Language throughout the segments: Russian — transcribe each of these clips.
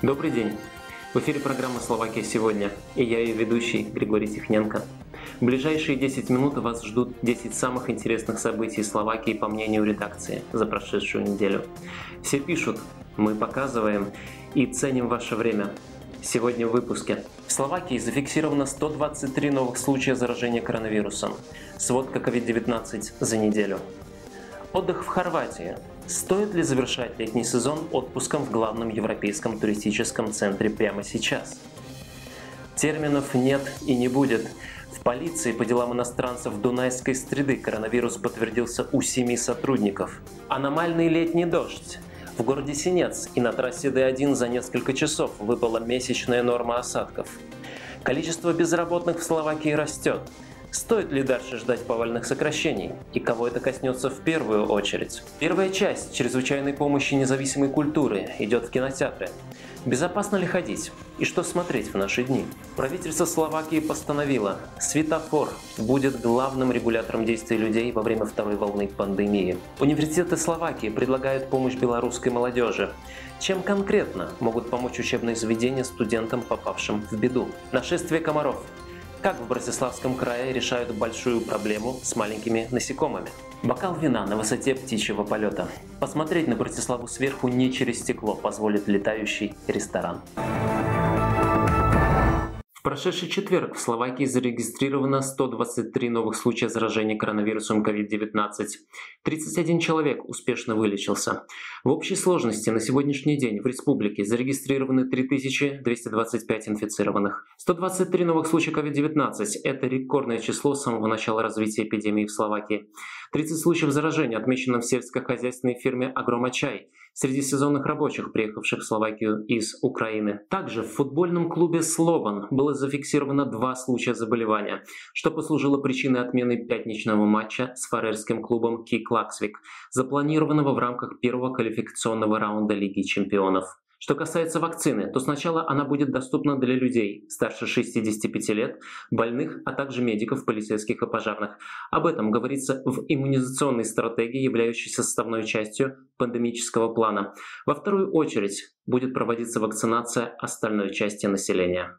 Добрый день. В эфире программа «Словакия сегодня» и я ее ведущий Григорий Тихненко. В ближайшие 10 минут вас ждут 10 самых интересных событий Словакии по мнению редакции за прошедшую неделю. Все пишут, мы показываем и ценим ваше время. Сегодня в выпуске. В Словакии зафиксировано 123 новых случая заражения коронавирусом. Сводка COVID-19 за неделю. Отдых в Хорватии. Стоит ли завершать летний сезон отпуском в главном европейском туристическом центре прямо сейчас? Терминов нет и не будет. В полиции по делам иностранцев Дунайской среды коронавирус подтвердился у семи сотрудников. Аномальный летний дождь. В городе Синец и на трассе Д1 за несколько часов выпала месячная норма осадков. Количество безработных в Словакии растет. Стоит ли дальше ждать повальных сокращений? И кого это коснется в первую очередь? Первая часть чрезвычайной помощи независимой культуры идет в кинотеатры. Безопасно ли ходить? И что смотреть в наши дни? Правительство Словакии постановило, светофор будет главным регулятором действий людей во время второй волны пандемии. Университеты Словакии предлагают помощь белорусской молодежи. Чем конкретно могут помочь учебные заведения студентам, попавшим в беду? Нашествие комаров как в Братиславском крае решают большую проблему с маленькими насекомыми? Бокал вина на высоте птичьего полета. Посмотреть на Братиславу сверху не через стекло позволит летающий ресторан прошедший четверг в Словакии зарегистрировано 123 новых случая заражения коронавирусом COVID-19. 31 человек успешно вылечился. В общей сложности на сегодняшний день в республике зарегистрированы 3225 инфицированных. 123 новых случая COVID-19 – это рекордное число с самого начала развития эпидемии в Словакии. 30 случаев заражения отмечено в сельскохозяйственной фирме «Агромачай», среди сезонных рабочих, приехавших в Словакию из Украины. Также в футбольном клубе «Слобан» было зафиксировано два случая заболевания, что послужило причиной отмены пятничного матча с фарерским клубом «Кик Лаксвик», запланированного в рамках первого квалификационного раунда Лиги чемпионов. Что касается вакцины, то сначала она будет доступна для людей старше 65 лет, больных, а также медиков, полицейских и пожарных. Об этом говорится в иммунизационной стратегии, являющейся составной частью пандемического плана. Во вторую очередь будет проводиться вакцинация остальной части населения.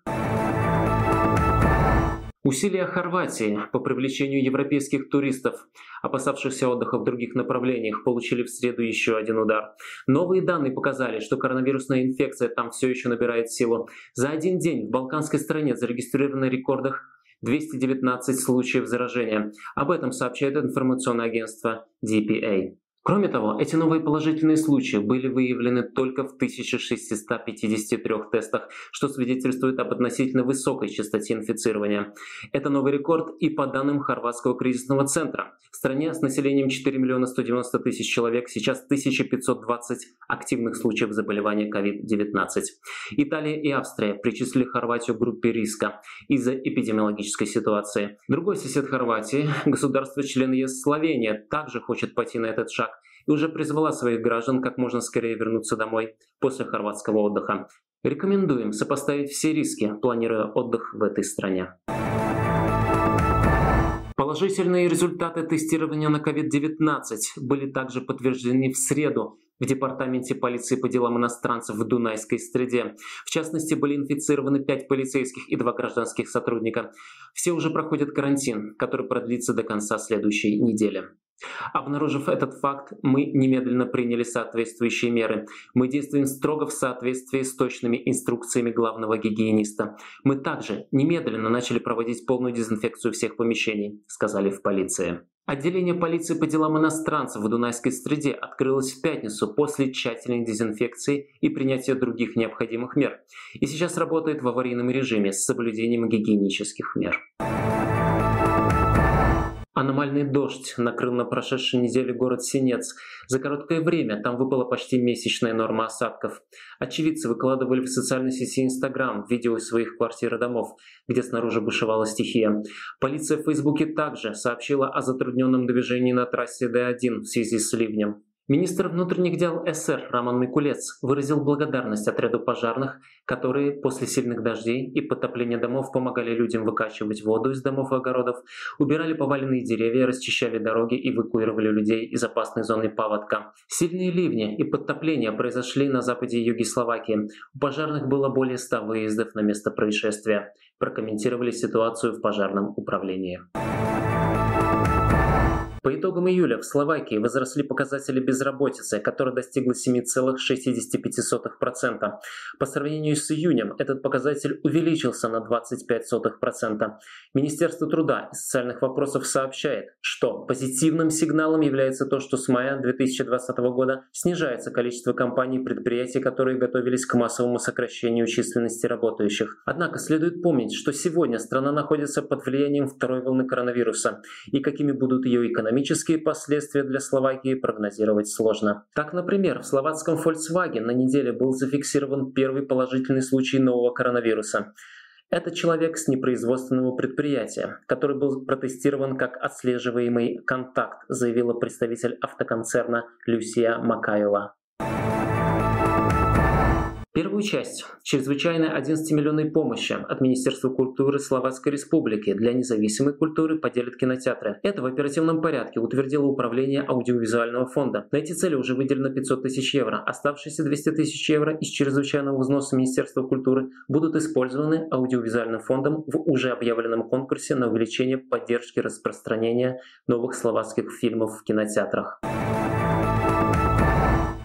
Усилия Хорватии по привлечению европейских туристов, опасавшихся отдыха в других направлениях, получили в среду еще один удар. Новые данные показали, что коронавирусная инфекция там все еще набирает силу. За один день в балканской стране зарегистрировано рекордах 219 случаев заражения. Об этом сообщает информационное агентство DPA. Кроме того, эти новые положительные случаи были выявлены только в 1653 тестах, что свидетельствует об относительно высокой частоте инфицирования. Это новый рекорд и по данным Хорватского кризисного центра. В стране с населением 4 миллиона 190 тысяч человек сейчас 1520 активных случаев заболевания COVID-19. Италия и Австрия причислили Хорватию к группе риска из-за эпидемиологической ситуации. Другой сосед Хорватии, государство-член ЕС Словения, также хочет пойти на этот шаг и уже призвала своих граждан как можно скорее вернуться домой после хорватского отдыха. Рекомендуем сопоставить все риски, планируя отдых в этой стране. Положительные результаты тестирования на COVID-19 были также подтверждены в среду в Департаменте полиции по делам иностранцев в Дунайской среде. В частности, были инфицированы пять полицейских и два гражданских сотрудника. Все уже проходят карантин, который продлится до конца следующей недели. Обнаружив этот факт, мы немедленно приняли соответствующие меры. Мы действуем строго в соответствии с точными инструкциями главного гигиениста. Мы также немедленно начали проводить полную дезинфекцию всех помещений, сказали в полиции. Отделение полиции по делам иностранцев в Дунайской среде открылось в пятницу после тщательной дезинфекции и принятия других необходимых мер. И сейчас работает в аварийном режиме с соблюдением гигиенических мер. Аномальный дождь накрыл на прошедшей неделе город Синец. За короткое время там выпала почти месячная норма осадков. Очевидцы выкладывали в социальной сети Инстаграм видео из своих квартир и домов, где снаружи бушевала стихия. Полиция в Фейсбуке также сообщила о затрудненном движении на трассе Д1 в связи с ливнем. Министр внутренних дел СР Роман Микулец выразил благодарность отряду пожарных, которые после сильных дождей и потопления домов помогали людям выкачивать воду из домов и огородов, убирали поваленные деревья, расчищали дороги и эвакуировали людей из опасной зоны паводка. Сильные ливни и подтопления произошли на западе и юге Словакии. У пожарных было более 100 выездов на место происшествия. Прокомментировали ситуацию в пожарном управлении. По итогам июля в Словакии возросли показатели безработицы, которая достигла 7,65%. По сравнению с июнем этот показатель увеличился на 25%. Министерство труда и социальных вопросов сообщает, что позитивным сигналом является то, что с мая 2020 года снижается количество компаний и предприятий, которые готовились к массовому сокращению численности работающих. Однако следует помнить, что сегодня страна находится под влиянием второй волны коронавируса, и какими будут ее экономические экономические последствия для Словакии прогнозировать сложно. Так, например, в словацком Volkswagen на неделе был зафиксирован первый положительный случай нового коронавируса. Это человек с непроизводственного предприятия, который был протестирован как отслеживаемый контакт, заявила представитель автоконцерна Люсия Макаева. Первую часть чрезвычайной 11-миллионной помощи от Министерства культуры Словацкой Республики для независимой культуры поделят кинотеатры. Это в оперативном порядке утвердило Управление аудиовизуального фонда. На эти цели уже выделено 500 тысяч евро. Оставшиеся 200 тысяч евро из чрезвычайного взноса Министерства культуры будут использованы аудиовизуальным фондом в уже объявленном конкурсе на увеличение поддержки распространения новых словацких фильмов в кинотеатрах.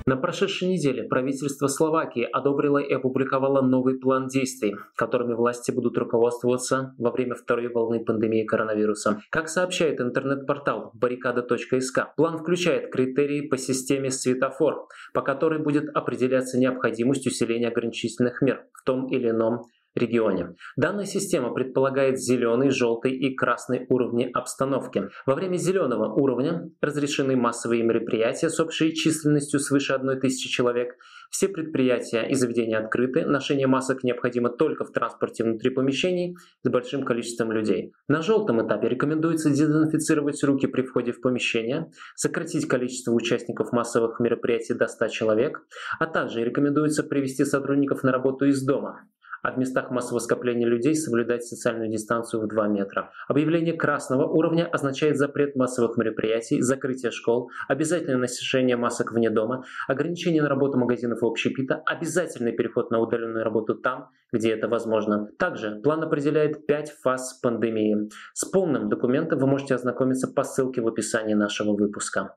На прошедшей неделе правительство Словакии одобрило и опубликовало новый план действий, которыми власти будут руководствоваться во время второй волны пандемии коронавируса. Как сообщает интернет-портал barricada.sk, план включает критерии по системе светофор, по которой будет определяться необходимость усиления ограничительных мер в том или ином регионе. Данная система предполагает зеленый, желтый и красный уровни обстановки. Во время зеленого уровня разрешены массовые мероприятия с общей численностью свыше 1000 человек. Все предприятия и заведения открыты. Ношение масок необходимо только в транспорте внутри помещений с большим количеством людей. На желтом этапе рекомендуется дезинфицировать руки при входе в помещение, сократить количество участников массовых мероприятий до 100 человек, а также рекомендуется привести сотрудников на работу из дома в местах массового скопления людей соблюдать социальную дистанцию в 2 метра. Объявление красного уровня означает запрет массовых мероприятий, закрытие школ, обязательное носение масок вне дома, ограничение на работу магазинов и общепита, обязательный переход на удаленную работу там, где это возможно. Также план определяет 5 фаз пандемии. С полным документом вы можете ознакомиться по ссылке в описании нашего выпуска.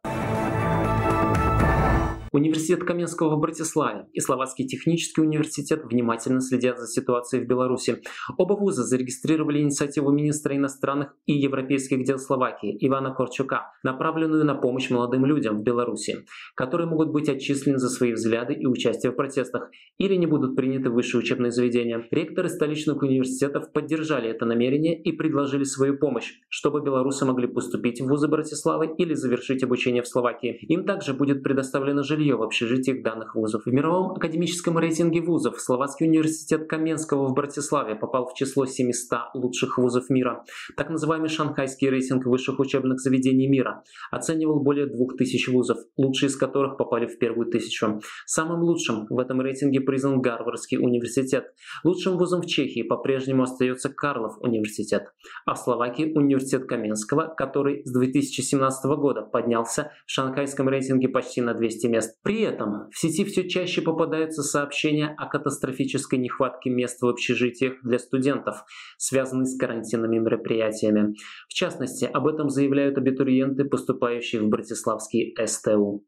Университет Каменского в Братиславе и Словацкий технический университет внимательно следят за ситуацией в Беларуси. Оба вуза зарегистрировали инициативу министра иностранных и европейских дел Словакии Ивана Корчука, направленную на помощь молодым людям в Беларуси, которые могут быть отчислены за свои взгляды и участие в протестах или не будут приняты в высшие учебные заведения. Ректоры столичных университетов поддержали это намерение и предложили свою помощь, чтобы белорусы могли поступить в вузы Братиславы или завершить обучение в Словакии. Им также будет предоставлено жилье жилье в общежитиях данных вузов. В мировом академическом рейтинге вузов Словацкий университет Каменского в Братиславе попал в число 700 лучших вузов мира. Так называемый шанхайский рейтинг высших учебных заведений мира оценивал более 2000 вузов, лучшие из которых попали в первую тысячу. Самым лучшим в этом рейтинге признан Гарвардский университет. Лучшим вузом в Чехии по-прежнему остается Карлов университет, а в Словакии университет Каменского, который с 2017 года поднялся в шанхайском рейтинге почти на 200 мест. При этом в сети все чаще попадаются сообщения о катастрофической нехватке мест в общежитиях для студентов, связанной с карантинными мероприятиями. В частности, об этом заявляют абитуриенты, поступающие в Братиславский СТУ.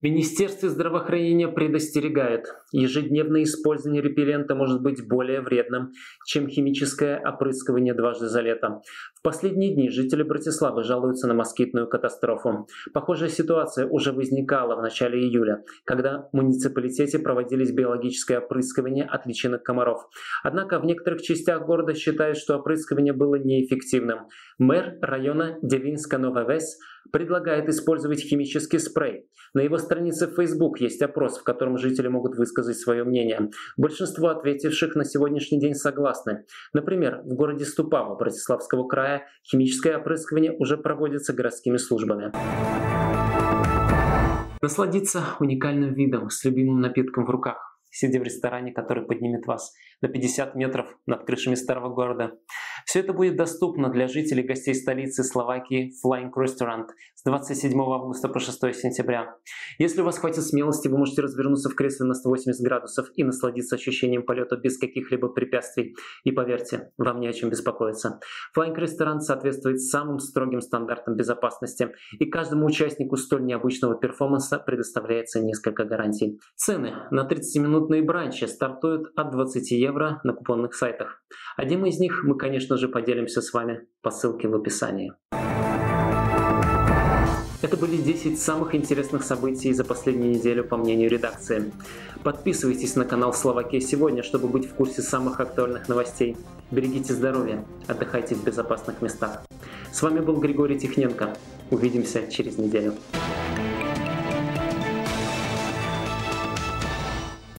Министерство здравоохранения предостерегает, ежедневное использование репеллента может быть более вредным, чем химическое опрыскивание дважды за лето. В последние дни жители Братиславы жалуются на москитную катастрофу. Похожая ситуация уже возникала в начале июля, когда в муниципалитете проводились биологическое опрыскивание от личинок комаров. Однако в некоторых частях города считают, что опрыскивание было неэффективным. Мэр района Девинска-Новая предлагает использовать химический спрей. На его странице Facebook есть опрос, в котором жители могут высказать свое мнение. Большинство ответивших на сегодняшний день согласны. Например, в городе Ступава Братиславского края химическое опрыскивание уже проводится городскими службами. Насладиться уникальным видом с любимым напитком в руках сидя в ресторане, который поднимет вас на 50 метров над крышами старого города. Все это будет доступно для жителей и гостей столицы Словакии Flying Restaurant с 27 августа по 6 сентября. Если у вас хватит смелости, вы можете развернуться в кресле на 180 градусов и насладиться ощущением полета без каких-либо препятствий. И поверьте, вам не о чем беспокоиться. Flying Restaurant соответствует самым строгим стандартам безопасности, и каждому участнику столь необычного перформанса предоставляется несколько гарантий. Цены на 30-минутные бранчи стартуют от 20 евро евро на купонных сайтах. Одним из них мы, конечно же, поделимся с вами по ссылке в описании. Это были 10 самых интересных событий за последнюю неделю, по мнению редакции. Подписывайтесь на канал Словакия сегодня, чтобы быть в курсе самых актуальных новостей. Берегите здоровье, отдыхайте в безопасных местах. С вами был Григорий Тихненко. Увидимся через неделю.